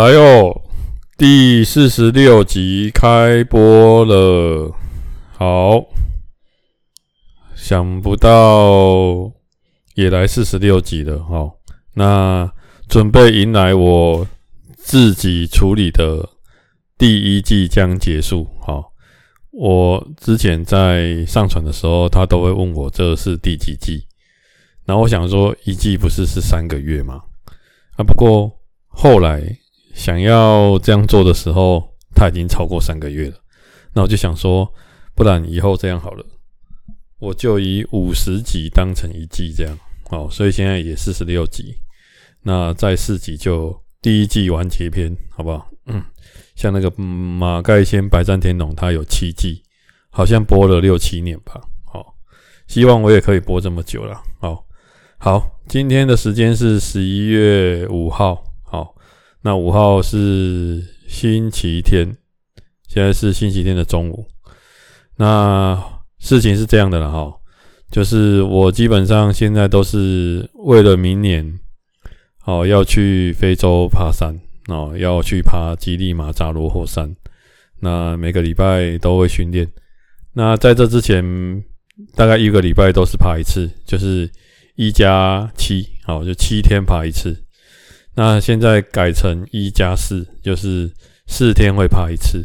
来哦，第四十六集开播了。好，想不到也来四十六集了。好，那准备迎来我自己处理的第一季将结束。好，我之前在上传的时候，他都会问我这是第几季。然后我想说，一季不是是三个月吗？啊，不过后来。想要这样做的时候，他已经超过三个月了。那我就想说，不然以后这样好了，我就以五十集当成一季这样。好，所以现在也四十六集。那再四集就第一季完结篇，好不好？嗯，像那个马盖先百战天龙，它有七季，好像播了六七年吧。好，希望我也可以播这么久了。好，好，今天的时间是十一月五号。那五号是星期天，现在是星期天的中午。那事情是这样的了哈，就是我基本上现在都是为了明年哦要去非洲爬山哦，要去爬吉力马扎罗火山。那每个礼拜都会训练。那在这之前，大概一个礼拜都是爬一次，就是一加七，好，就七天爬一次。那现在改成一加四，就是四天会爬一次，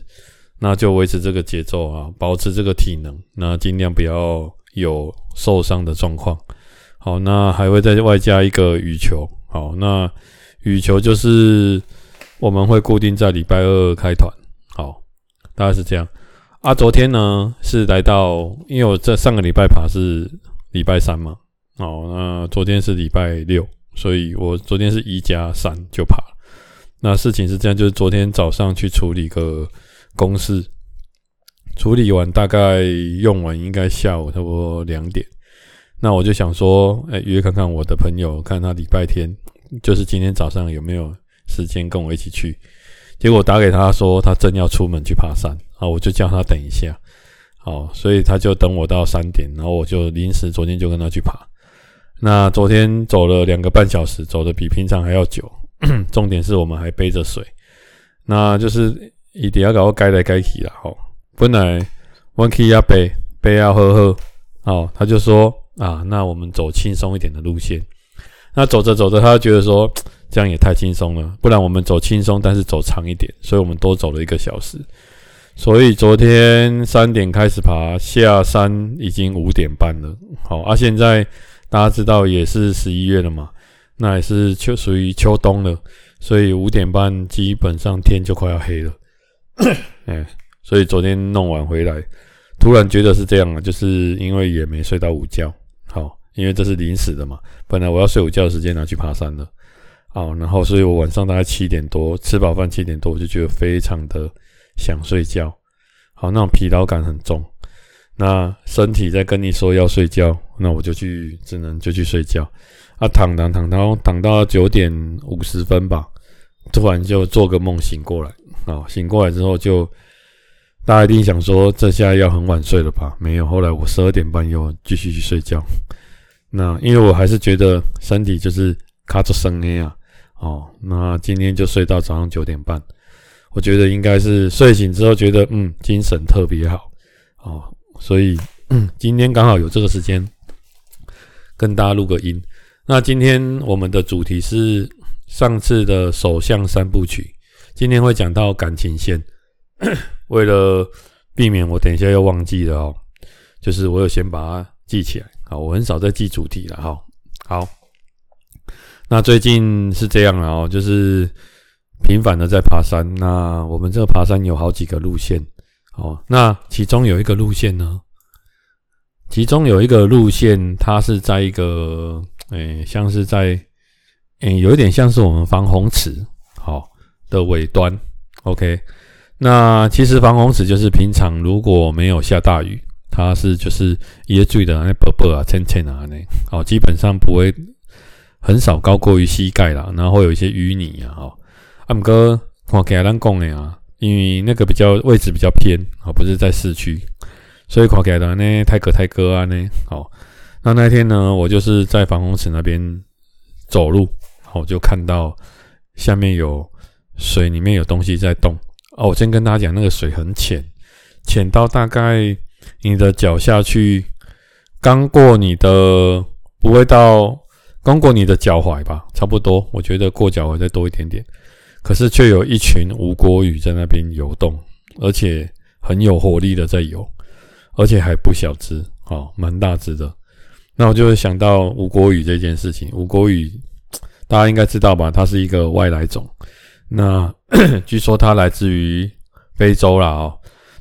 那就维持这个节奏啊，保持这个体能，那尽量不要有受伤的状况。好，那还会再外加一个羽球。好，那羽球就是我们会固定在礼拜二开团。好，大概是这样。啊，昨天呢是来到，因为我这上个礼拜爬是礼拜三嘛。好，那昨天是礼拜六。所以我昨天是一加三就爬。那事情是这样，就是昨天早上去处理个公事，处理完大概用完应该下午差不多两点。那我就想说，哎，约看看我的朋友，看他礼拜天，就是今天早上有没有时间跟我一起去。结果打给他说他正要出门去爬山，啊，我就叫他等一下。好，所以他就等我到三点，然后我就临时昨天就跟他去爬。那昨天走了两个半小时，走的比平常还要久。重点是我们还背着水，那就是一定要搞个该来该去了。吼，本来我可以要背背要喝喝，哦，他就说啊，那我们走轻松一点的路线。那走着走着，他觉得说 这样也太轻松了，不然我们走轻松，但是走长一点。所以我们多走了一个小时。所以昨天三点开始爬，下山已经五点半了。好，啊，现在。大家知道也是十一月了嘛，那也是秋属于秋冬了，所以五点半基本上天就快要黑了。哎，所以昨天弄完回来，突然觉得是这样啊，就是因为也没睡到午觉，好，因为这是临时的嘛，本来我要睡午觉的时间拿去爬山了，好，然后所以我晚上大概七点多吃饱饭七点多，我就觉得非常的想睡觉，好，那种疲劳感很重。那身体在跟你说要睡觉，那我就去，只能就去睡觉。啊，躺躺躺躺躺到九点五十分吧，突然就做个梦醒过来。啊，醒过来之后就，大家一定想说这下要很晚睡了吧？没有，后来我十二点半又继续去睡觉。那因为我还是觉得身体就是卡着声音啊。哦，那今天就睡到早上九点半。我觉得应该是睡醒之后觉得嗯精神特别好。哦。所以，嗯，今天刚好有这个时间跟大家录个音。那今天我们的主题是上次的首相三部曲，今天会讲到感情线。为了避免我等一下又忘记了哦，就是我有先把它记起来。好，我很少在记主题了哈。好，那最近是这样了哦，就是频繁的在爬山。那我们这个爬山有好几个路线。哦，那其中有一个路线呢，其中有一个路线，它是在一个，诶、像是在，诶、有一点像是我们防洪池，好，的尾端。OK，那其实防洪池就是平常如果没有下大雨，它是就是椰醉的那薄薄啊、浅浅啊那，哦，基本上不会很少高过于膝盖啦，然后会有一些淤泥啊，哈，啊，毋过看起来咱讲的啊。因为那个比较位置比较偏啊，不是在市区，所以看起来的呢，太哥太哥啊呢，好，那那天呢，我就是在防洪池那边走路，好，就看到下面有水里面有东西在动。哦，我先跟大家讲，那个水很浅，浅到大概你的脚下去，刚过你的，不会到刚过你的脚踝吧，差不多。我觉得过脚踝再多一点点，可是却有一群吴国鱼在那边游动，而且很有活力的在游，而且还不小只，哦，蛮大只的。那我就会想到吴国鱼这件事情。吴国鱼大家应该知道吧？它是一个外来种。那 据说它来自于非洲啦哦。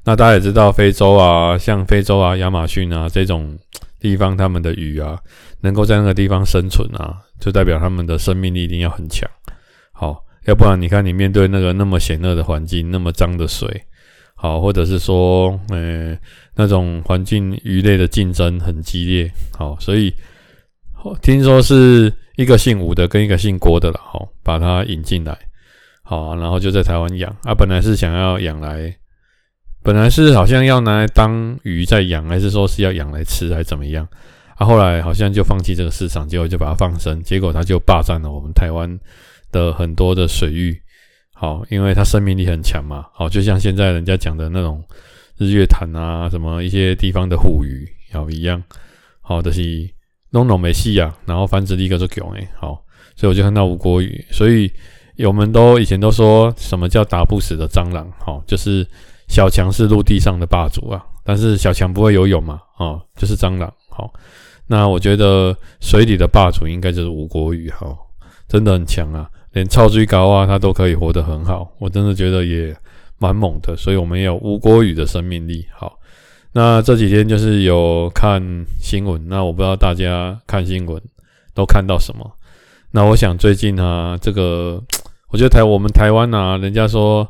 那大家也知道，非洲啊，像非洲啊、亚马逊啊这种地方，他们的鱼啊，能够在那个地方生存啊，就代表他们的生命力一定要很强。好，要不然你看你面对那个那么险恶的环境，那么脏的水，好，或者是说，呃，那种环境鱼类的竞争很激烈，好，所以听说是一个姓吴的跟一个姓郭的了，好，把它引进来。好，然后就在台湾养啊，本来是想要养来，本来是好像要拿来当鱼在养，还是说是要养来吃，还是怎么样？啊，后来好像就放弃这个市场，结果就把它放生，结果它就霸占了我们台湾的很多的水域。好，因为它生命力很强嘛。好，就像现在人家讲的那种日月潭啊，什么一些地方的虎鱼，好一样。好的，就是弄弄没戏啊，然后繁殖力个就强诶。好，所以我就看到吴国鱼，所以。我们都以前都说什么叫打不死的蟑螂，齁，就是小强是陆地上的霸主啊，但是小强不会游泳嘛，哦，就是蟑螂，齁。那我觉得水里的霸主应该就是吴郭鱼，齁，真的很强啊，连臭水猴啊他都可以活得很好，我真的觉得也蛮猛的，所以我们也有吴国宇的生命力，好。那这几天就是有看新闻，那我不知道大家看新闻都看到什么。那我想最近啊，这个我觉得台我们台湾啊，人家说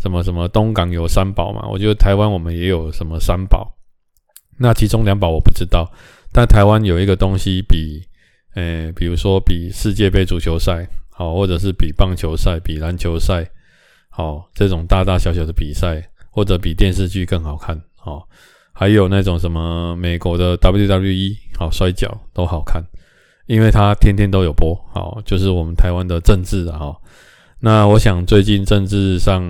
什么什么东港有三宝嘛，我觉得台湾我们也有什么三宝。那其中两宝我不知道，但台湾有一个东西比，诶，比如说比世界杯足球赛好，或者是比棒球赛、比篮球赛好，这种大大小小的比赛，或者比电视剧更好看好，还有那种什么美国的 WWE 好摔角都好看。因为他天天都有播，好，就是我们台湾的政治啊，那我想最近政治上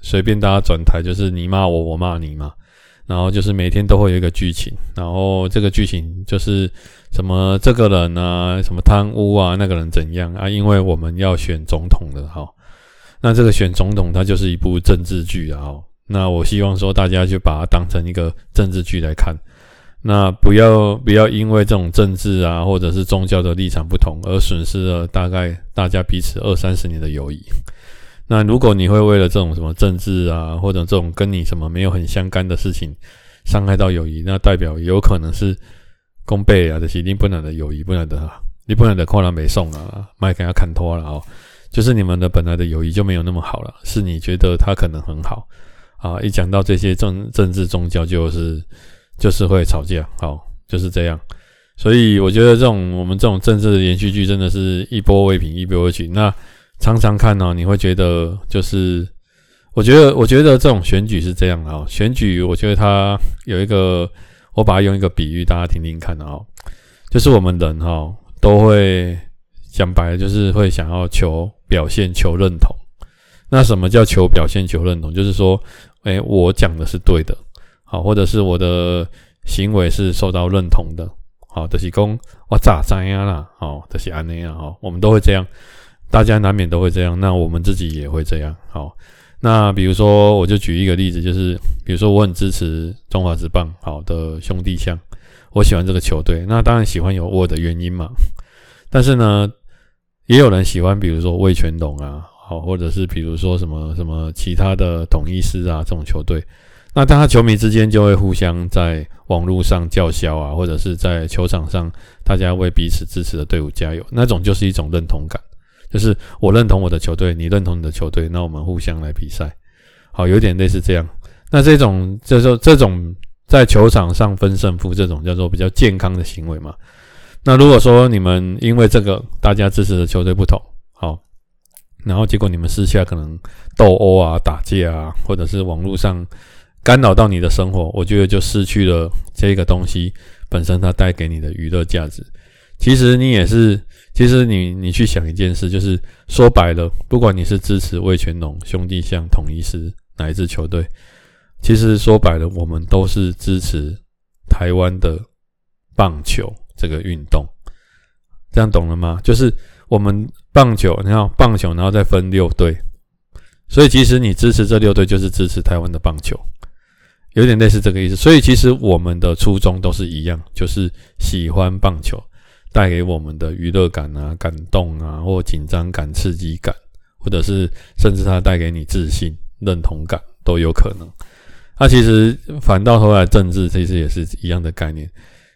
随便大家转台，就是你骂我，我骂你嘛。然后就是每天都会有一个剧情，然后这个剧情就是什么这个人啊，什么贪污啊，那个人怎样啊？因为我们要选总统的，哈。那这个选总统，它就是一部政治剧啊，那我希望说大家就把它当成一个政治剧来看。那不要不要因为这种政治啊，或者是宗教的立场不同而损失了大概大家彼此二三十年的友谊。那如果你会为了这种什么政治啊，或者这种跟你什么没有很相干的事情伤害到友谊，那代表有可能是公背啊，这些你不能的友谊不能的，你不能的跨栏北送啊，麦给他砍脱了哦，就是你们的本来的友谊就没有那么好了，是你觉得他可能很好啊，一讲到这些政政治宗教就是。就是会吵架，好，就是这样。所以我觉得这种我们这种政治的连续剧，真的是一波未平一波未起。那常常看呢，你会觉得就是，我觉得我觉得这种选举是这样啊。选举我觉得它有一个，我把它用一个比喻，大家听听看啊。就是我们人哈都会讲白了，就是会想要求表现、求认同。那什么叫求表现、求认同？就是说，哎，我讲的是对的。好，或者是我的行为是受到认同的，好，就是讲我咋怎样啦，好，就是安那样，好，我们都会这样，大家难免都会这样，那我们自己也会这样，好，那比如说，我就举一个例子，就是比如说我很支持中华职棒，好的兄弟象，我喜欢这个球队，那当然喜欢有我的原因嘛，但是呢，也有人喜欢，比如说魏全龙啊，好，或者是比如说什么什么其他的统一狮啊这种球队。那大家球迷之间就会互相在网络上叫嚣啊，或者是在球场上，大家为彼此支持的队伍加油，那种就是一种认同感，就是我认同我的球队，你认同你的球队，那我们互相来比赛，好，有点类似这样。那这种就说这种在球场上分胜负，这种叫做比较健康的行为嘛。那如果说你们因为这个大家支持的球队不同，好，然后结果你们私下可能斗殴啊、打架啊，或者是网络上。干扰到你的生活，我觉得就失去了这个东西本身它带给你的娱乐价值。其实你也是其实你你去想一件事，就是说白了，不管你是支持味全龙、兄弟象、统一狮哪一支球队，其实说白了，我们都是支持台湾的棒球这个运动。这样懂了吗？就是我们棒球，你看棒球，然后再分六队，所以其实你支持这六队，就是支持台湾的棒球，有点类似这个意思。所以其实我们的初衷都是一样，就是喜欢棒球带给我们的娱乐感啊、感动啊，或紧张感、刺激感，或者是甚至它带给你自信、认同感都有可能。那、啊、其实反到头来，政治其实也是一样的概念。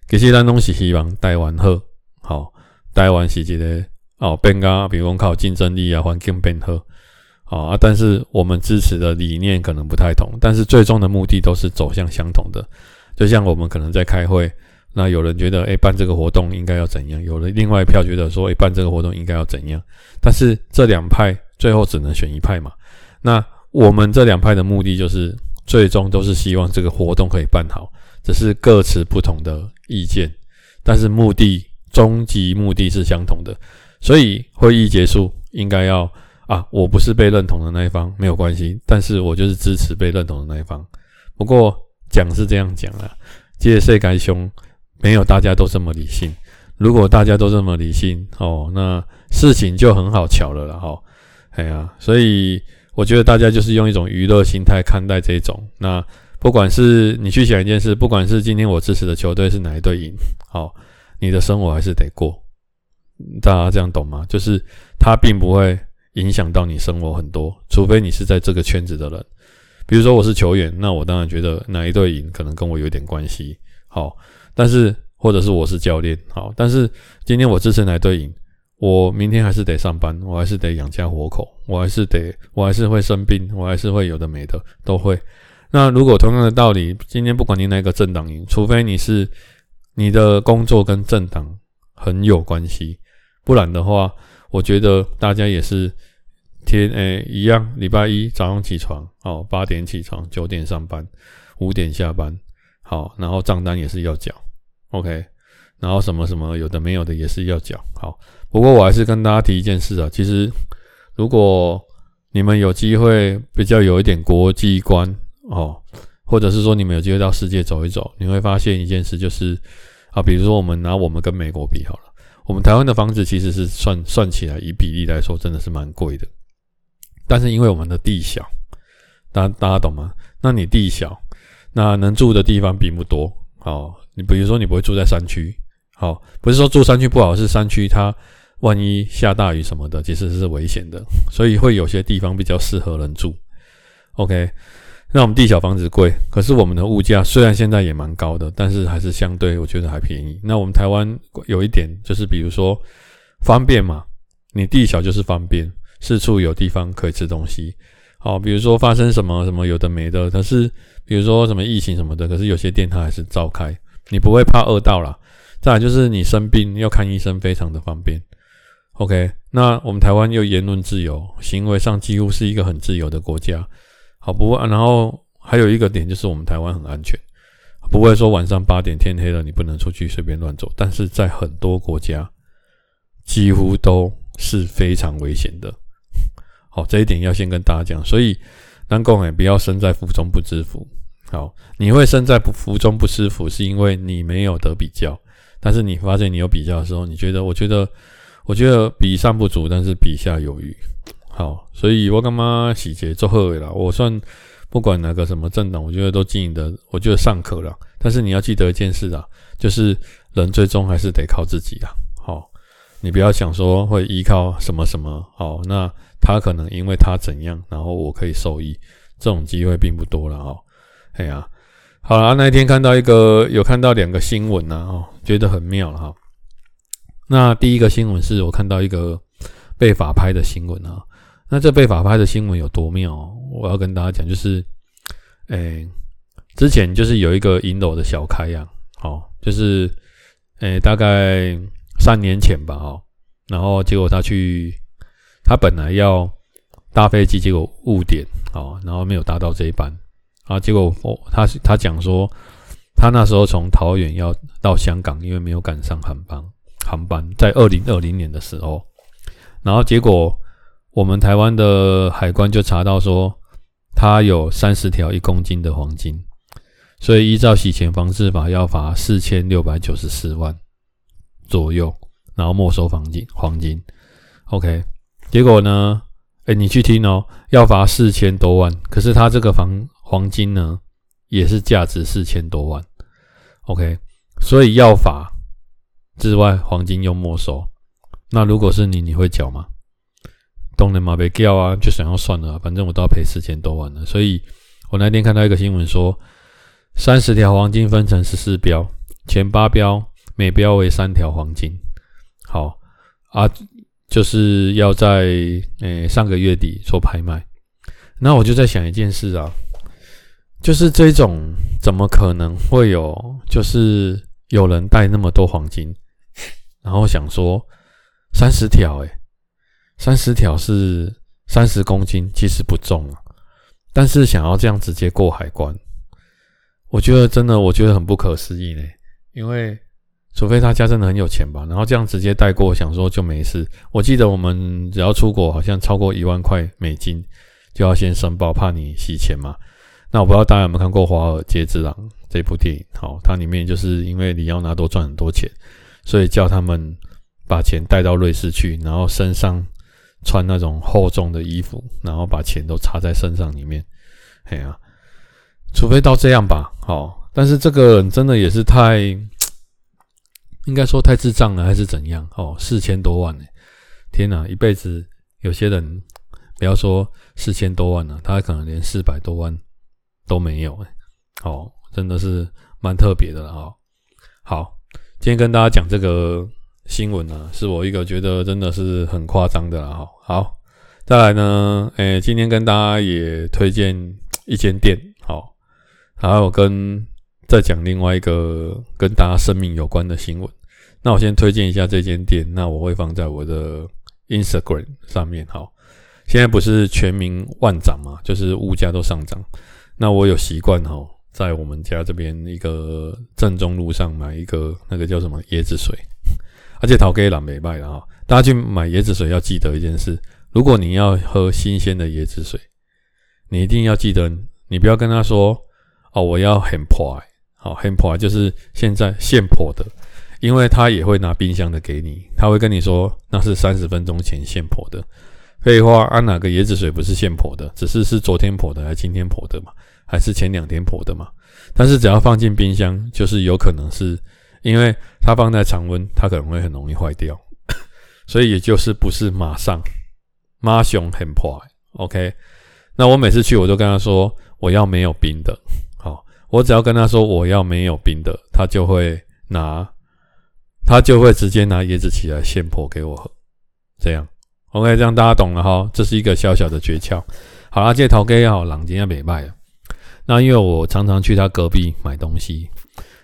其实咱拢是希望台湾好，好。台湾是一个哦，变个，比如说靠竞争力啊，环境变好，啊，但是我们支持的理念可能不太同，但是最终的目的都是走向相同的。就像我们可能在开会，那有人觉得，诶、办这个活动应该要怎样？有了另外一票觉得说，诶、办这个活动应该要怎样？但是这两派最后只能选一派嘛。那我们这两派的目的就是，最终都是希望这个活动可以办好，只是各持不同的意见，但是目的。终极目的是相同的，所以会议结束应该要啊，我不是被认同的那一方没有关系，但是我就是支持被认同的那一方。不过讲是这样讲啊，这世界上没有大家都这么理性。如果大家都这么理性哦，那事情就很好巧了啦哈。哎呀，所以我觉得大家就是用一种娱乐心态看待这种。那不管是你去想一件事，不管是今天我支持的球队是哪一队赢，好。你的生活还是得过，大家这样懂吗？就是它并不会影响到你生活很多，除非你是在这个圈子的人。比如说我是球员，那我当然觉得哪一队赢可能跟我有点关系。好，但是或者是我是教练，好，但是今天我支持哪队赢，我明天还是得上班，我还是得养家活口，我还是得，我还是会生病，我还是会有的没的都会。那如果同样的道理，今天不管你哪个政党赢，除非你是。你的工作跟政党很有关系，不然的话，我觉得大家也是天诶、一样，礼拜一早上起床，哦，八点起床，九点上班，五点下班，好，然后账单也是要缴，OK，然后什么什么有的没有的也是要缴，好，不过我还是跟大家提一件事啊，其实如果你们有机会比较有一点国际观哦。或者是说你们有机会到世界走一走，你会发现一件事，就是啊，比如说我们拿我们跟美国比好了，我们台湾的房子其实是算算起来，以比例来说真的是蛮贵的。但是因为我们的地小，大家大家懂吗？那你地小，那能住的地方并不多。好，你比如说你不会住在山区，好，不是说住山区不好，是山区它万一下大雨什么的，其实是危险的，所以会有些地方比较适合人住。OK。那我们地小房子贵，可是我们的物价虽然现在也蛮高的，但是还是相对我觉得还便宜。那我们台湾有一点就是，比如说方便嘛，你地小就是方便，四处有地方可以吃东西。好，比如说发生什么什么有的没的，可是比如说什么疫情什么的，可是有些店它还是照开，你不会怕饿到啦。再来就是你生病要看医生非常的方便。OK，那我们台湾又言论自由，行为上几乎是一个很自由的国家。好不过，然后还有一个点就是我们台湾很安全，不会说晚上八点天黑了你不能出去随便乱走。但是在很多国家，几乎都是非常危险的。好，这一点要先跟大家讲。所以，南宫也不要身在福中不知福。好，你会身在不福中不知福，是因为你没有得比较。但是你发现你有比较的时候，你觉得，我觉得，我觉得比上不足，但是比下有余。好，所以我干嘛洗劫做后尾了？我算不管哪个什么政党，我觉得都经营的，我觉得尚可了。但是你要记得一件事啊，就是人最终还是得靠自己啊。好，你不要想说会依靠什么什么。好，那他可能因为他怎样，然后我可以受益，这种机会并不多了哦。哎呀，好了，那一天看到一个，有看到两个新闻呢，哦，觉得很妙了哈。那第一个新闻是我看到一个被法拍的新闻啊。那这被法拍的新闻有多妙？我要跟大家讲，就是，诶、之前就是有一个银楼的小开呀，哦，就是，诶、大概三年前吧，哦，然后结果他去，他本来要搭飞机，结果误点，哦，然后没有搭到这一班，啊，结果哦，他他讲说，他那时候从桃园要到香港，因为没有赶上航班，航班，在二零二零年的时候，然后结果我们台湾的海关就查到说，他有三十条一公斤的黄金，所以依照洗钱防治法要罚四千六百九十四万左右，然后没收黄金黄金。OK，结果呢？哎，你去听哦，要罚四千多万，可是他这个房黄金呢，也是价值四千多万。OK，所以要罚之外，黄金又没收。那如果是你，你会缴吗？当然嘛，别缴啊，就想要算了，反正我都要赔四千多万了。所以我那天看到一个新闻说，三十条黄金分成十四标，前八标每标为三条黄金。好啊。就是要在诶、上个月底做拍卖，那我就在想一件事啊，就是这种怎么可能会有，就是有人带那么多黄金，然后想说三十条诶，三十条是三十公斤，其实不重啊，但是想要这样直接过海关，我觉得真的我觉得很不可思议呢，因为。除非他家真的很有钱吧，然后这样直接带过，想说就没事。我记得我们只要出国，好像超过一万块美金就要先申报，怕你洗钱嘛。那我不知道大家有没有看过《华尔街之狼》这部电影？好，它里面就是因为里奥纳多赚很多钱，所以叫他们把钱带到瑞士去，然后身上穿那种厚重的衣服，然后把钱都插在身上里面。哎呀，除非到这样吧。好，但是这个人真的也是太。应该说太智障了，还是怎样？哦，四千多万呢！天哪，一辈子有些人不要说四千多万了，他可能连四百多万都没有。哎，哦，真的是蛮特别的了哈。好，今天跟大家讲这个新闻呢，是我一个觉得真的是很夸张的了哈。好，再来呢，诶，今天跟大家也推荐一间店，好，还有跟。再讲另外一个跟大家生命有关的新闻。那我先推荐一下这间店，那我会放在我的 Instagram 上面。好，现在不是全民万涨嘛，就是物价都上涨。那我有习惯哈，在我们家这边一个正中路上买一个那个叫什么椰子水，而且陶给朗没卖的哈。大家去买椰子水要记得一件事：如果你要喝新鲜的椰子水，你一定要记得，你不要跟他说哦，我要很破。好，很破就是现在现破的，因为他也会拿冰箱的给你，他会跟你说那是三十分钟前现破的。废话，按、啊、哪个椰子水不是现破的？只是是昨天破的，还是今天破的嘛？还是前两天破的嘛？但是只要放进冰箱，就是有可能是因为它放在常温，它可能会很容易坏掉，所以也就是不是马上妈熊很破。OK，那我每次去我都跟他说我要没有冰的。好我只要跟他说我要没有冰的，他就会拿，他就会直接拿椰子起来现破给我喝，这样，OK，这样大家懂了哈，这是一个小小的诀窍。好啦，这头家好，人今天没卖了。那因为我常常去他隔壁买东西，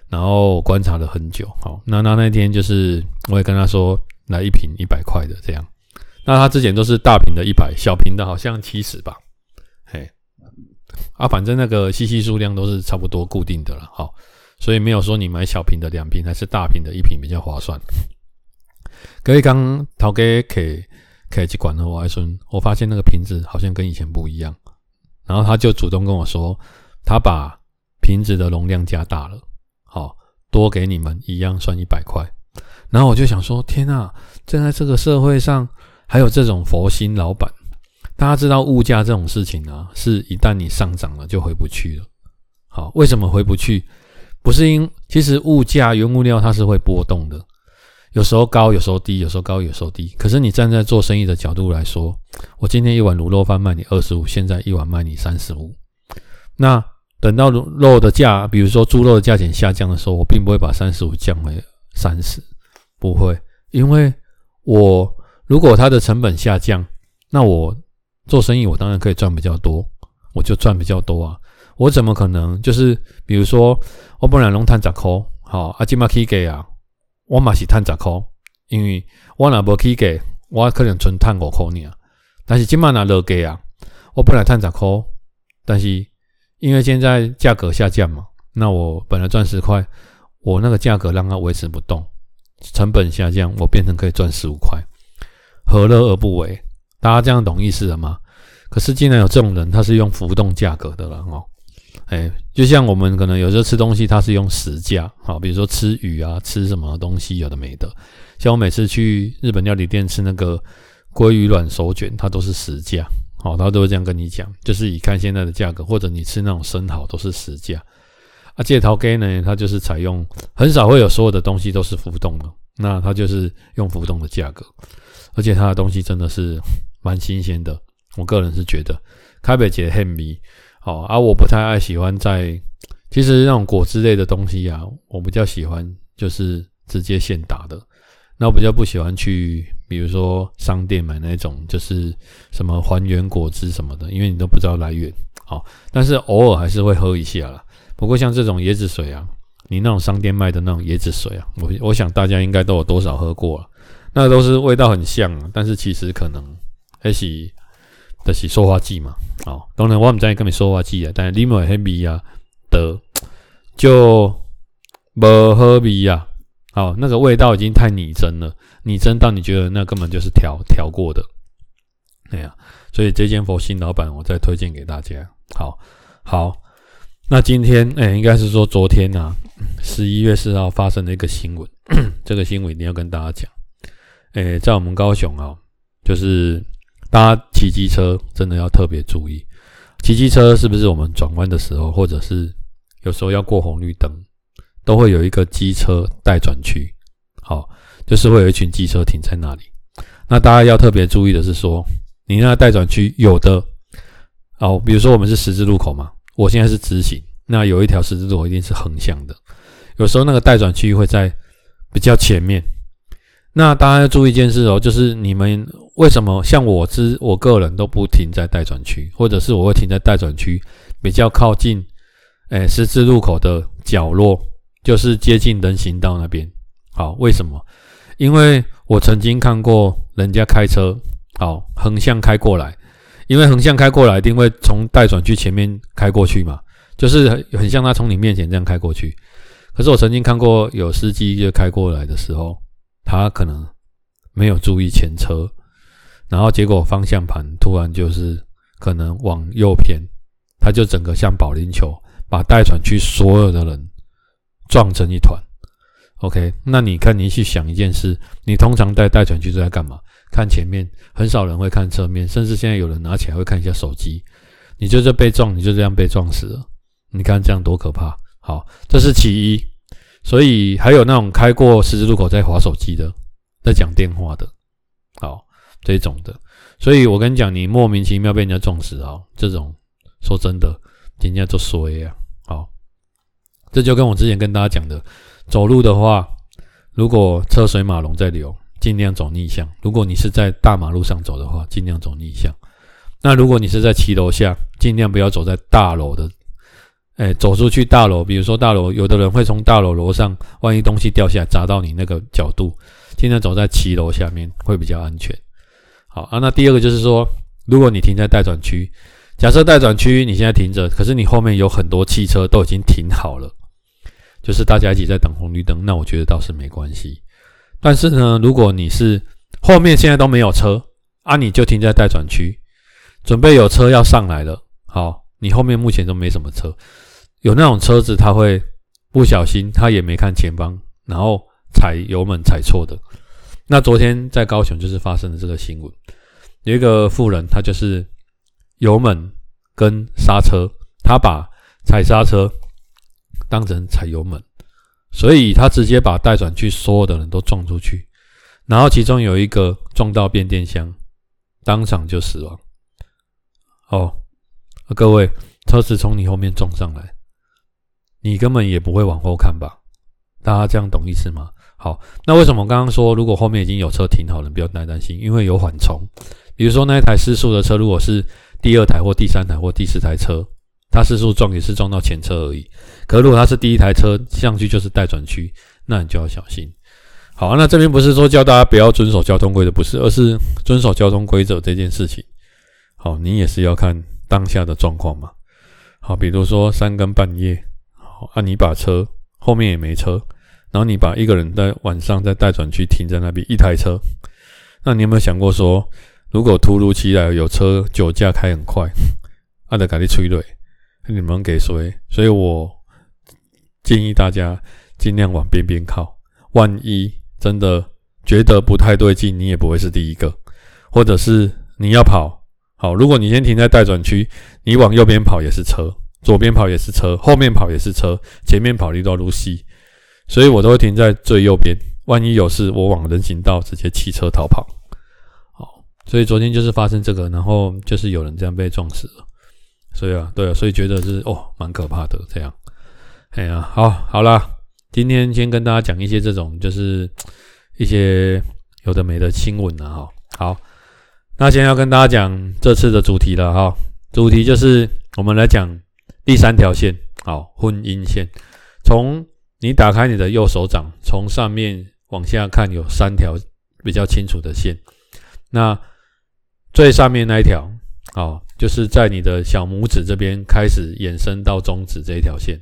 然后观察了很久，好，那那那天就是我也跟他说来一瓶一百块的这样，那他之前都是大瓶的一百，小瓶的好像七十吧。嘿啊，反正那个 CC 数量都是差不多固定的了，好，所以没有说你买小瓶的两瓶还是大瓶的一瓶比较划算。各位刚淘给给给去管了我还说，我发现那个瓶子好像跟以前不一样，然后他就主动跟我说，他把瓶子的容量加大了，好，多给你们一样算一百块。然后我就想说，天啊，现在这个社会上还有这种佛心老板。大家知道物价这种事情呢，是一旦你上涨了就回不去了。好，为什么回不去？不是因，其实物价原物料它是会波动的，有时候高，有时候低，有时候高，有时候低。可是你站在做生意的角度来说，我今天一碗卤肉饭卖你二十五，现在一碗卖你三十五。那等到肉的价，比如说猪肉的价钱下降的时候，我并不会把三十五降为三十，不会，因为我如果它的成本下降，那我。做生意，我当然可以赚比较多，我就赚比较多啊！我怎么可能就是，比如说，我本来拢赚十块，好，啊，今嘛起价啊，我嘛是赚十块，因为我若无起价，我可能纯赚五块尔。但是今嘛若落价啊，我本来赚十块，但是因为现在价格下降嘛，那我本来赚十块，我那个价格让它维持不动，成本下降，我变成可以赚十五块，何乐而不为？大家这样懂意思了吗？可是既然有这种人，他是用浮动价格的了哦。哎，就像我们可能有时候吃东西，他是用实价，好，比如说吃鱼啊，吃什么东西有的没的。像我每次去日本料理店吃那个鲑鱼卵手卷，它都是实价，好，他都会这样跟你讲，就是以看现在的价格，或者你吃那种生蚝都是实价。啊，这头家呢，它就是采用很少会有所有的东西都是浮动的，那它就是用浮动的价格，而且它的东西真的是蛮新鲜的，我个人是觉得开北节很迷。好啊，我不太爱喜欢在，其实那种果汁类的东西啊，我比较喜欢就是直接现打的。那我比较不喜欢去，比如说商店买那种就是什么还原果汁什么的，因为你都不知道来源。好，但是偶尔还是会喝一下啦。不过像这种椰子水啊，你那种商店卖的那种椰子水啊，我我想大家应该都有多少喝过了，那都是味道很像啊，但是其实可能还是。的是塑化剂嘛，哦，当然我们在跟你塑化剂啊，但是里面黑味啊的就不喝味啊，好，那个味道已经太拟真了，拟真到你觉得那根本就是调调过的，哎呀，所以这间佛心老板我再推荐给大家，好，好，那今天哎、应该是说昨天呐、啊，十一月四号发生的一个新闻，这个新闻一定要跟大家讲，哎、在我们高雄啊，就是。大家骑机车真的要特别注意，骑机车是不是我们转弯的时候，或者是有时候要过红绿灯，都会有一个机车待转区，好，就是会有一群机车停在那里。那大家要特别注意的是说，你那待转区有的，哦，比如说我们是十字路口嘛，我现在是直行，那有一条十字路口一定是横向的，有时候那个待转区会在比较前面。那大家要注意一件事哦，就是你们为什么像我之我个人都不停在待转区，或者是我会停在待转区比较靠近，诶十字路口的角落，就是接近人行道那边。好，为什么？因为我曾经看过人家开车，好横向开过来，因为横向开过来一定会从待转区前面开过去嘛，就是很像他从你面前这样开过去。可是我曾经看过有司机就开过来的时候。他可能没有注意前车，然后结果方向盘突然就是可能往右偏，他就整个像保龄球，把待转区所有的人撞成一团。OK，那你看你去想一件事，你通常带带转区都在干嘛？看前面，很少人会看侧面，甚至现在有人拿起来会看一下手机。你就这被撞，你就这样被撞死了。你看这样多可怕！好，这是其一。所以还有那种开过十字路口在划手机的，在讲电话的，好这种的。所以我跟你讲，你莫名其妙被人家撞死啊，这种说真的，人家就衰呀。这就跟我之前跟大家讲的，走路的话，如果车水马龙在流，尽量走逆向。如果你是在大马路上走的话，尽量走逆向。那如果你是在骑楼下，尽量不要走在大楼的。哎，走出去大楼，比如说大楼，有的人会从大楼楼上，万一东西掉下来砸到你那个角度，尽量走在骑楼下面会比较安全。好啊，那第二个就是说，如果你停在待转区，假设待转区你现在停着，可是你后面有很多汽车都已经停好了，就是大家一起在等红绿灯，那我觉得倒是没关系。但是呢，如果你是后面现在都没有车啊，你就停在待转区，准备有车要上来了，好。你后面目前都没什么车，有那种车子他会不小心，他也没看前方，然后踩油门踩错的。那昨天在高雄就是发生了这个新闻，有一个妇人，他就是油门跟刹车，他把踩刹车当成踩油门，所以他直接把待转区所有的人都撞出去，然后其中有一个撞到变电箱，当场就死亡。哦。各位，车子从你后面撞上来，你根本也不会往后看吧？大家这样懂意思吗？好，那为什么我刚刚说，如果后面已经有车停好了，不要太担心，因为有缓冲。比如说那一台失速的车，如果是第二台或第三台或第四台车，它失速撞也是撞到前车而已。可如果他是第一台车上去就是待转区，那你就要小心。好，那这边不是说叫大家不要遵守交通规则，不是，而是遵守交通规则这件事情。好，你也是要看。当下的状况嘛，好，比如说三更半夜，好，啊，你把车后面也没车，然后你把一个人在晚上在待转区停在那边一台车，那你有没有想过说，如果突如其来有车酒驾开很快，阿德赶紧催泪，你们给谁？所以我建议大家尽量往边边靠，万一真的觉得不太对劲，你也不会是第一个，或者是你要跑，好，如果你先停在待转区，你往右边跑也是车，左边跑也是车，后面跑也是车，前面跑一段路西。所以我都会停在最右边，万一有事，我往人行道直接弃车逃跑。好，所以昨天就是发生这个，然后就是有人这样被撞死了。所以啊，对啊，所以觉得是哦，蛮可怕的这样。哎呀，好，好啦，今天先跟大家讲一些这种就是一些有的没的新闻啊。哈，好，那先要跟大家讲这次的主题了哈，主题就是我们来讲第三条线，好，婚姻线，从。你打开你的右手掌，从上面往下看，有三条比较清楚的线。那最上面那一条，哦，就是在你的小拇指这边开始延伸到中指这一条线。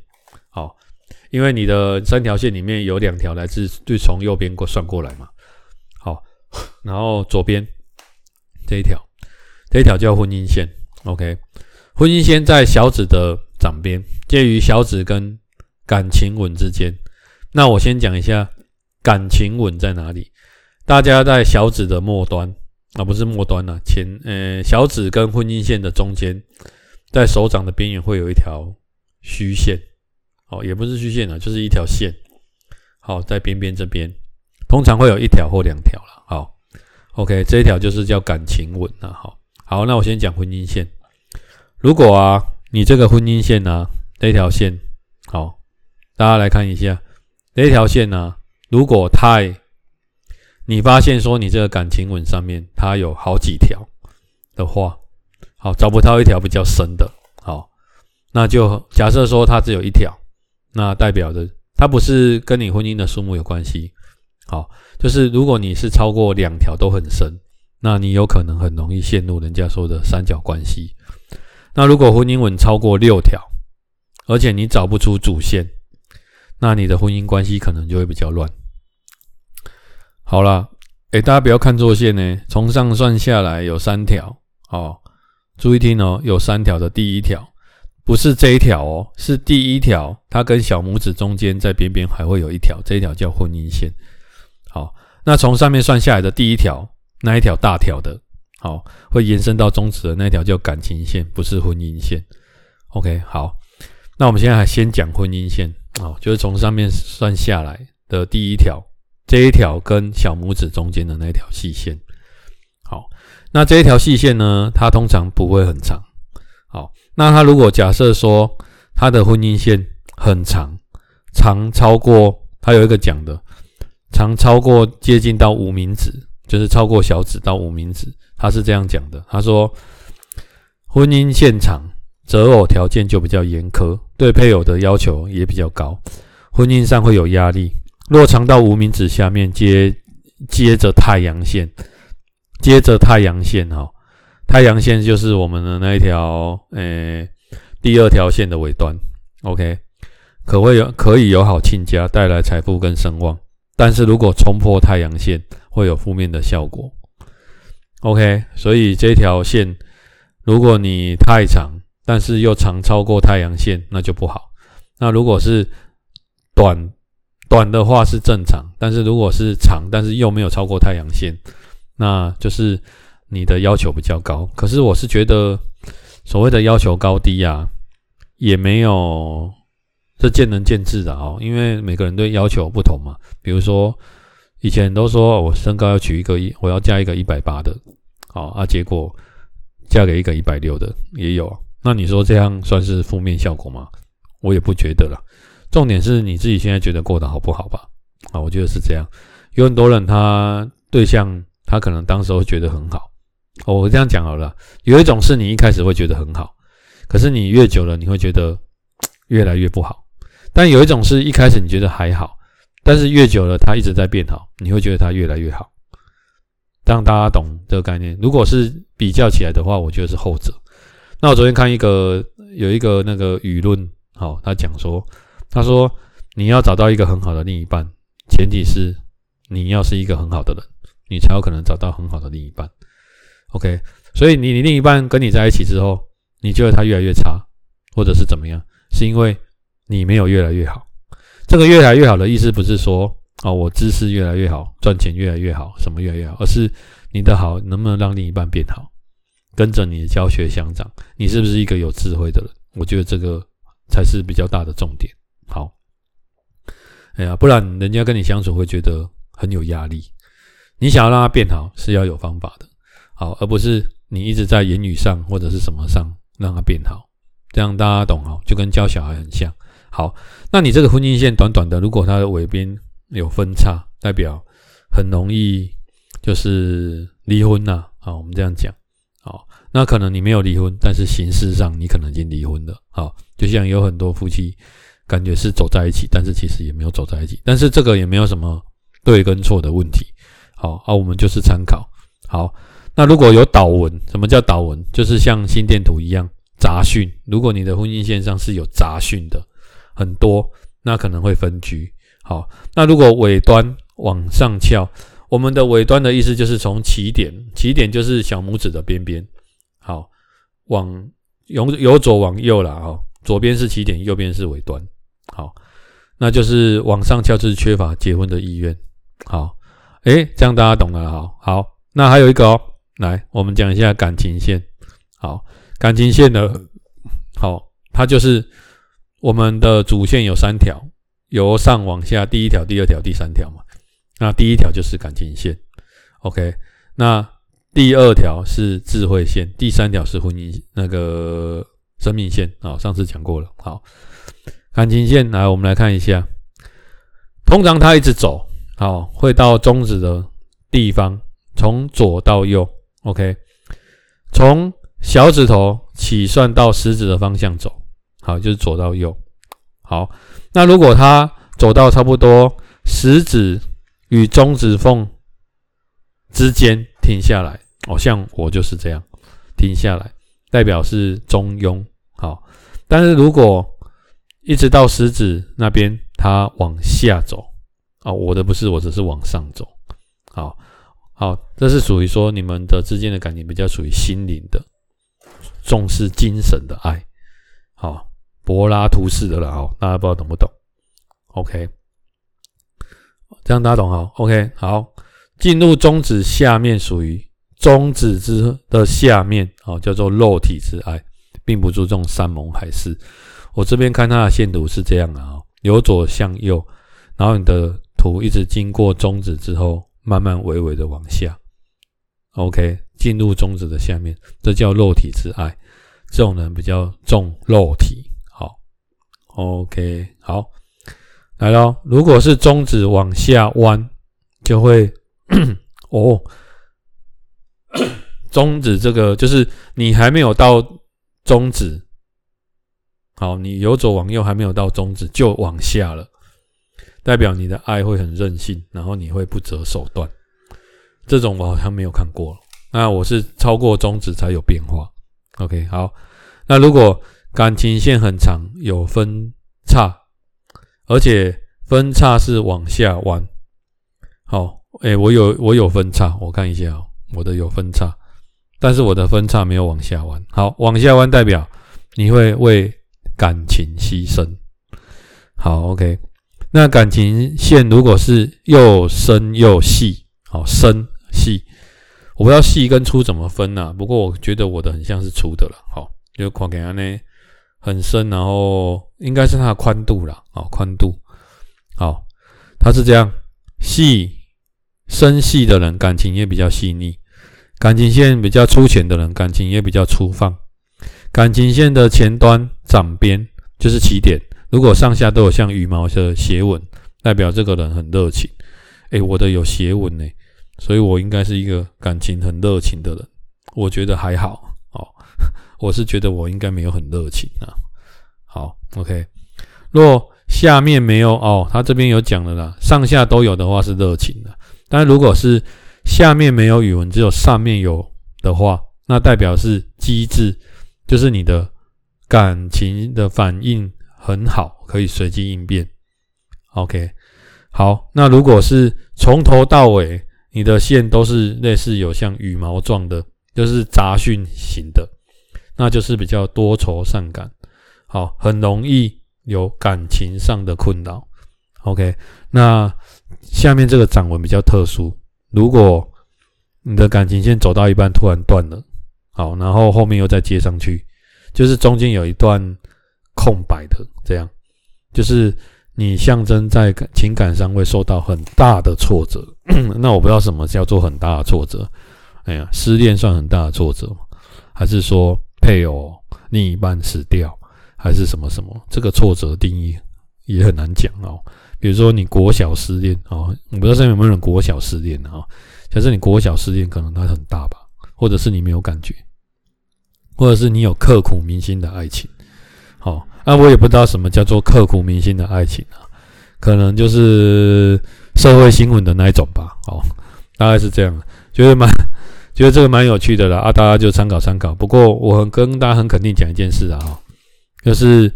好，因为你的三条线里面有两条来自就从右边过算过来嘛。好，然后左边这一条，这一条叫婚姻线。OK，婚姻线在小指的掌边，介于小指跟感情纹之间，那我先讲一下感情纹在哪里。大家在小指的末端啊，不是末端啊，前呃小指跟婚姻线的中间，在手掌的边缘会有一条虚线，哦，也不是虚线啊，就是一条线。好，在边边这边，通常会有一条或两条了。好，OK，这一条就是叫感情纹啊。好，好，那我先讲婚姻线。如果啊，你这个婚姻线呢，这条线，好。大家来看一下这条线呢、如果太，你发现说你这个感情纹上面它有好几条的话，好，找不到一条比较深的，好，那就假设说它只有一条，那代表着它不是跟你婚姻的数目有关系，好，就是如果你是超过两条都很深，那你有可能很容易陷入人家说的三角关系。那如果婚姻纹超过六条，而且你找不出主线。那你的婚姻关系可能就会比较乱。好啦，诶，大家不要看错线呢，从上算下来有三条哦，注意听哦，有三条的第一条不是这一条哦，是第一条，它跟小拇指中间在边边还会有一条，这一条叫婚姻线。好，那从上面算下来的第一条，那一条大条的，好，会延伸到中指的那一条叫感情线，不是婚姻线。OK，好，那我们现在还先讲婚姻线。哦，就是从上面算下来的第一条，这一条跟小拇指中间的那条细线。好，那这一条细线呢，它通常不会很长。好，那它如果假设说它的婚姻线很长，长超过它有一个讲的，长超过接近到无名指，就是超过小指到无名指，它是这样讲的。他说，婚姻线长。择偶条件就比较严苛，对配偶的要求也比较高，婚姻上会有压力。若长到无名指下面接接着太阳线，接着太阳线哈，太阳线就是我们的那一条，诶、第二条线的尾端。OK，可会有可以友好亲家，带来财富跟声望，但是如果冲破太阳线，会有负面的效果。OK，所以这条线，如果你太长。但是又长超过太阳线，那就不好。那如果是短短的话是正常，但是如果是长，但是又没有超过太阳线，那就是你的要求比较高。可是我是觉得所谓的要求高低啊，也没有这见仁见智的哦，因为每个人对要求不同嘛。比如说以前都说我身高要取一个一，我要嫁一个一百八的，好啊，结果嫁给一个一百六的也有。那你说这样算是负面效果吗？我也不觉得啦。重点是你自己现在觉得过得好不好吧？啊，我觉得是这样。有很多人他对象他可能当时会觉得很好。我这样讲好了。有一种是你一开始会觉得很好，可是你越久了你会觉得越来越不好。但有一种是一开始你觉得还好，但是越久了他一直在变好，你会觉得他越来越好。让大家懂这个概念。如果是比较起来的话，我觉得是后者。那我昨天看一个有一个那个舆论，好，他讲说，他说你要找到一个很好的另一半，前提是你要是一个很好的人，你才有可能找到很好的另一半。OK，所以你你另一半跟你在一起之后，你觉得他越来越差，或者是怎么样，是因为你没有越来越好。这个越来越好的意思不是说哦，我知识越来越好，赚钱越来越好，什么越来越好，而是你的好能不能让另一半变好，跟着你的教学相长，你是不是一个有智慧的人？我觉得这个才是比较大的重点。好，哎呀，不然人家跟你相处会觉得很有压力。你想要让他变好，是要有方法的，好，而不是你一直在言语上或者是什么上让他变好，这样大家懂哦？就跟教小孩很像。好，那你这个婚姻线短短的，如果它的尾边有分叉，代表很容易就是离婚呐。好，我们这样讲。好，那可能你没有离婚，但是形式上你可能已经离婚了。好，就像有很多夫妻感觉是走在一起，但是其实也没有走在一起。但是这个也没有什么对跟错的问题。好，啊，我们就是参考。好，那如果有导文，什么叫导文？就是像心电图一样杂讯。如果你的婚姻线上是有杂讯的。很多，那可能会分居。好，那如果尾端往上翘，我们的尾端的意思就是从起点，起点就是小拇指的边边。好，往由由左往右了。哈，左边是起点，右边是尾端。好，那就是往上翘，就是缺乏结婚的意愿。好，诶，这样大家懂了。好，好，那还有一个哦，来，我们讲一下感情线。好，感情线的，好，它就是。我们的主线有三条，由上往下，第一条、第二条、第三条嘛。那第一条就是感情线，OK。那第二条是智慧线，第三条是婚姻那个生命线啊。上次讲过了。好，感情线来，我们来看一下。通常它一直走，好，会到中指的地方，从左到右，OK。从小指头起算到食指的方向走。好，就是左到右。好，那如果他走到差不多食指与中指缝之间停下来，哦，像我就是这样停下来，代表是中庸。好，但是如果一直到食指那边，它往下走，啊，我的不是，我只是往上走。好，好，这是属于说你们的之间的感情比较属于心灵的，重视精神的爱。好。柏拉图式的了，好，大家不知道懂不懂？OK，这样大家懂哈？OK，好，进入中指下面属于中指之的下面，好，叫做肉体之爱，并不注重山盟海誓。我这边看它的线图是这样的啊，由左向右，然后你的图一直经过中指之后，慢慢微微的往下。OK，进入中指的下面，这叫肉体之爱。这种人比较重肉体。好 OK，好，来喽。如果是中指往下弯，就会哦，中指这个就是你还没有到中指，好，你由左往右还没有到中指就往下了，代表你的爱会很任性，然后你会不择手段。这种我好像没有看过，那我是超过中指才有变化。OK，好，那如果。感情线很长，有分叉，而且分叉是往下弯。好，诶，我有我有分叉，我看一下哦，我的有分叉，但是我的分叉没有往下弯。好，往下弯代表你会为感情牺牲。好，OK，那感情线如果是又深又细，好，深细，我不知道细跟粗怎么分呐，不过我觉得我的很像是粗的了。好，就看给他呢。很深，然后应该是它的宽度啦，啊，宽度，好，它是这样，细深细的人感情也比较细腻，感情线比较粗浅的人感情也比较粗放，感情线的前端掌边就是起点，如果上下都有像羽毛的斜纹，代表这个人很热情，诶，我的有斜纹呢，所以我应该是一个感情很热情的人，我觉得还好哦。我是觉得我应该没有很热情啊。好，OK。若下面没有哦，他这边有讲了啦，上下都有的话是热情的。但如果是下面没有语文，只有上面有的话，那代表是机智，就是你的感情的反应很好，可以随机应变。OK。好，那如果是从头到尾你的线都是类似有像羽毛状的，就是杂讯型的，那就是比较多愁善感，好，很容易有感情上的困扰。OK，那下面这个掌纹比较特殊，如果你的感情线走到一半突然断了，好，然后后面又再接上去，就是中间有一段空白的，这样，就是你象征在情感上会受到很大的挫折。那我不知道什么叫做很大的挫折，哎呀，失恋算很大的挫折吗？还是说配偶另一半死掉，还是什么什么？这个挫折定义也很难讲哦。比如说你国小失恋哦，我不知道现在有没有人国小失恋啊？假设你国小失恋，可能它很大吧，或者是你没有感觉，或者是你有刻骨铭心的爱情。好，那我也不知道什么叫做刻骨铭心的爱情啊，可能就是社会新闻的那一种吧。哦，大概是这样，觉得蛮觉得这个蛮有趣的啦啊，大家就参考参考。不过我很跟大家很肯定讲一件事啊，就是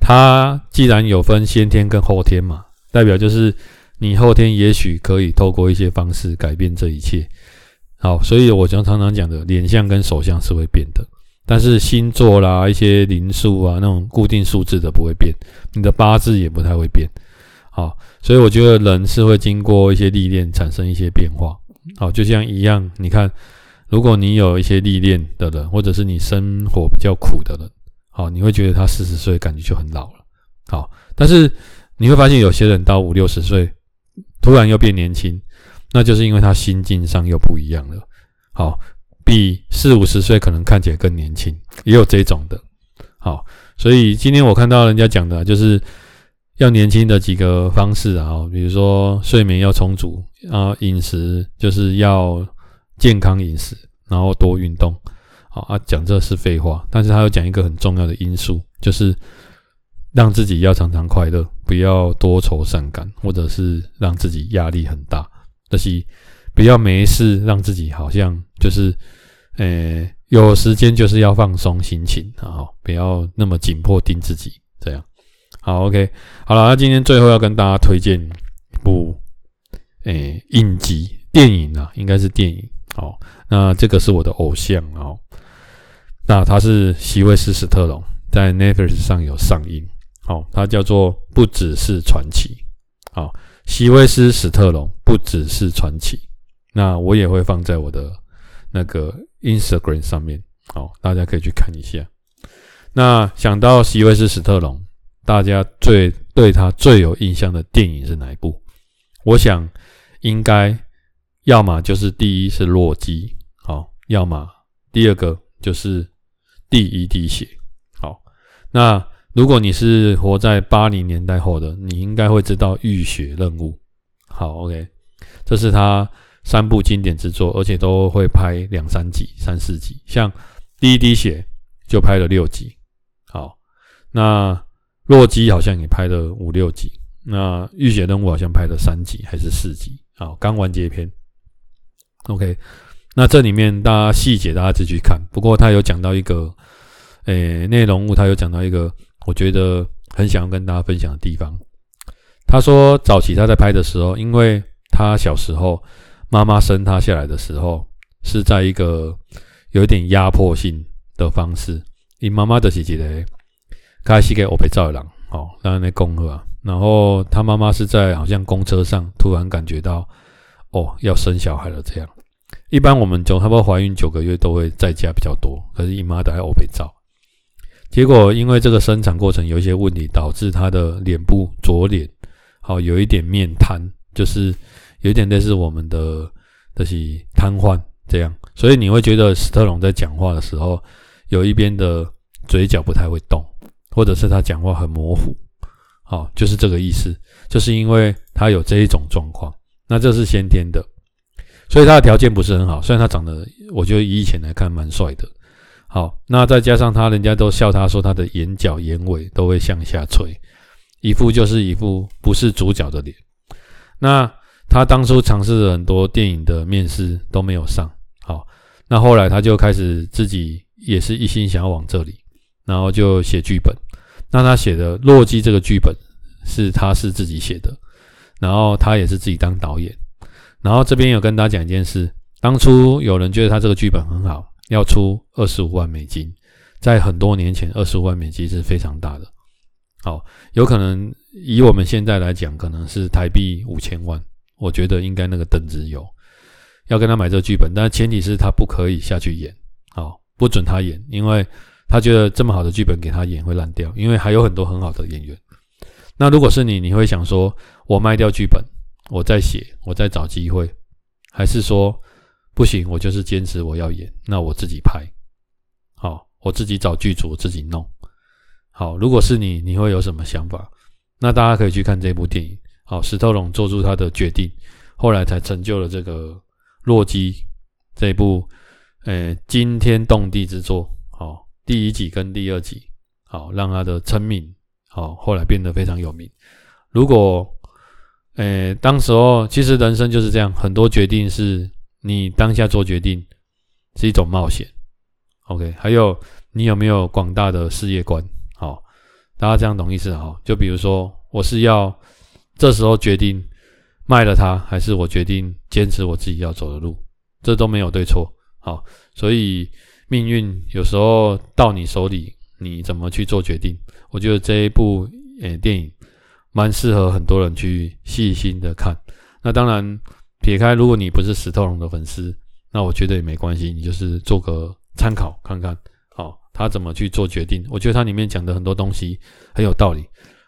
它既然有分先天跟后天嘛。代表就是你后天也许可以透过一些方式改变这一切。好，所以我常常常讲的脸相跟手相是会变的，但是星座啦、一些灵数啊那种固定数字的不会变，你的八字也不太会变。好，所以我觉得人是会经过一些历练产生一些变化。好，就像一样，你看，如果你有一些历练的人，或者是你生活比较苦的人，好，你会觉得他四十岁感觉就很老了。好，但是。你会发现有些人到五六十岁，突然又变年轻，那就是因为他心境上又不一样了。好，比四五十岁可能看起来更年轻，也有这种的。好，所以今天我看到人家讲的，就是要年轻的几个方式啊，比如说睡眠要充足啊，饮食就是要健康饮食，然后多运动。好啊，讲这是废话，但是他又讲一个很重要的因素，就是。让自己要常常快乐，不要多愁善感，或者是让自己压力很大。但是不要没事让自己好像就是，呃、欸，有时间就是要放松心情，啊，不要那么紧迫盯自己这样。好，OK，好了，那今天最后要跟大家推荐一部，诶、欸，影集电影啊，应该是电影。好，那这个是我的偶像哦，那他是席维斯·史特龙，在 Netflix 上有上映。好，它叫做不只是传奇。好，席维斯·史特龙不只是传奇。那我也会放在我的那个 Instagram 上面，好，大家可以去看一下。那想到席维斯·史特龙，大家最对他最有印象的电影是哪一部？我想应该要么就是第一是洛基，好，要么第二个就是第一滴血。好，那。如果你是活在八零年代后的，你应该会知道《浴血任务》。好，OK，这是他三部经典之作，而且都会拍两三集、三四集。像《第一滴血》就拍了六集。好，那洛基好像也拍了五六集。那《浴血任务》好像拍了三集还是四集？好，刚完结篇。OK，那这里面大家细节大家自己去看。不过他有讲到一个，诶，内容物他有讲到一个。我觉得很想要跟大家分享的地方。他说，早期他在拍的时候，因为他小时候妈妈生他下来的时候是在一个有一点压迫性的方式。你妈妈的姐姐嘞，开始给我被照狼，哦，让人恭贺啊。然后他妈妈是在好像公车上突然感觉到，哦，要生小孩了这样。一般我们就差不多怀孕九个月都会在家比较多，可是姨妈的还我被照。结果因为这个生产过程有一些问题，导致他的脸部左脸好有一点面瘫，就是有点类似我们的的是瘫痪这样，所以你会觉得史特龙在讲话的时候，有一边的嘴角不太会动，或者是他讲话很模糊，好，就是这个意思，就是因为他有这一种状况，那这是先天的，所以他的条件不是很好，虽然他长得，我觉得以以前来看蛮帅的。好，那再加上他，人家都笑他说他的眼角、眼尾都会向下垂，一副就是一副不是主角的脸。那他当初尝试了很多电影的面试都没有上，好，那后来他就开始自己也是一心想要往这里，然后就写剧本。那他写的《洛基》这个剧本是他是自己写的，然后他也是自己当导演。然后这边有跟大家讲一件事，当初有人觉得他这个剧本很好，要出二十五万美金，在很多年前，二十五万美金是非常大的。好，有可能以我们现在来讲，可能是台币五千万，我觉得应该那个等值有。要跟他买这个剧本，但前提是他不可以下去演，好，不准他演，因为他觉得这么好的剧本给他演会烂掉，因为还有很多很好的演员。那如果是你，你会想说，我卖掉剧本，我再写，我再找机会，还是说不行，我就是坚持我要演，那我自己拍，好，我自己找剧组，我自己弄。好，如果是你，你会有什么想法？那大家可以去看这部电影。好，石头龙做出他的决定，后来才成就了这个。洛基这一部，呃，惊天动地之作，好，第一集跟第二集，好，让他的成名，好，后来变得非常有名。如果，呃，当时候其实人生就是这样，很多决定是你当下做决定是一种冒险，OK，还有你有没有广大的事业观，好，大家这样懂意思哈？就比如说，我是要这时候决定。卖了它，还是我决定坚持我自己要走的路，这都没有对错。好，所以命运有时候到你手里，你怎么去做决定？我觉得这一部诶、电影蛮适合很多人去细心的看。那当然，撇开如果你不是史特龙的粉丝，那我觉得也没关系，你就是做个参考看看。好，他怎么去做决定？我觉得他里面讲的很多东西很有道理，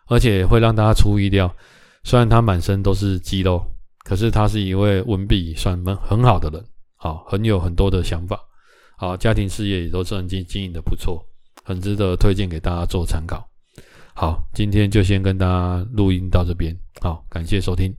而且会让大家出乎意料。虽然他满身都是肌肉，可是他是一位文笔算很好的人，好，很有很多的想法，好，家庭事业也都算经经营的不错，很值得推荐给大家做参考。好，今天就先跟大家录音到这边，好，感谢收听。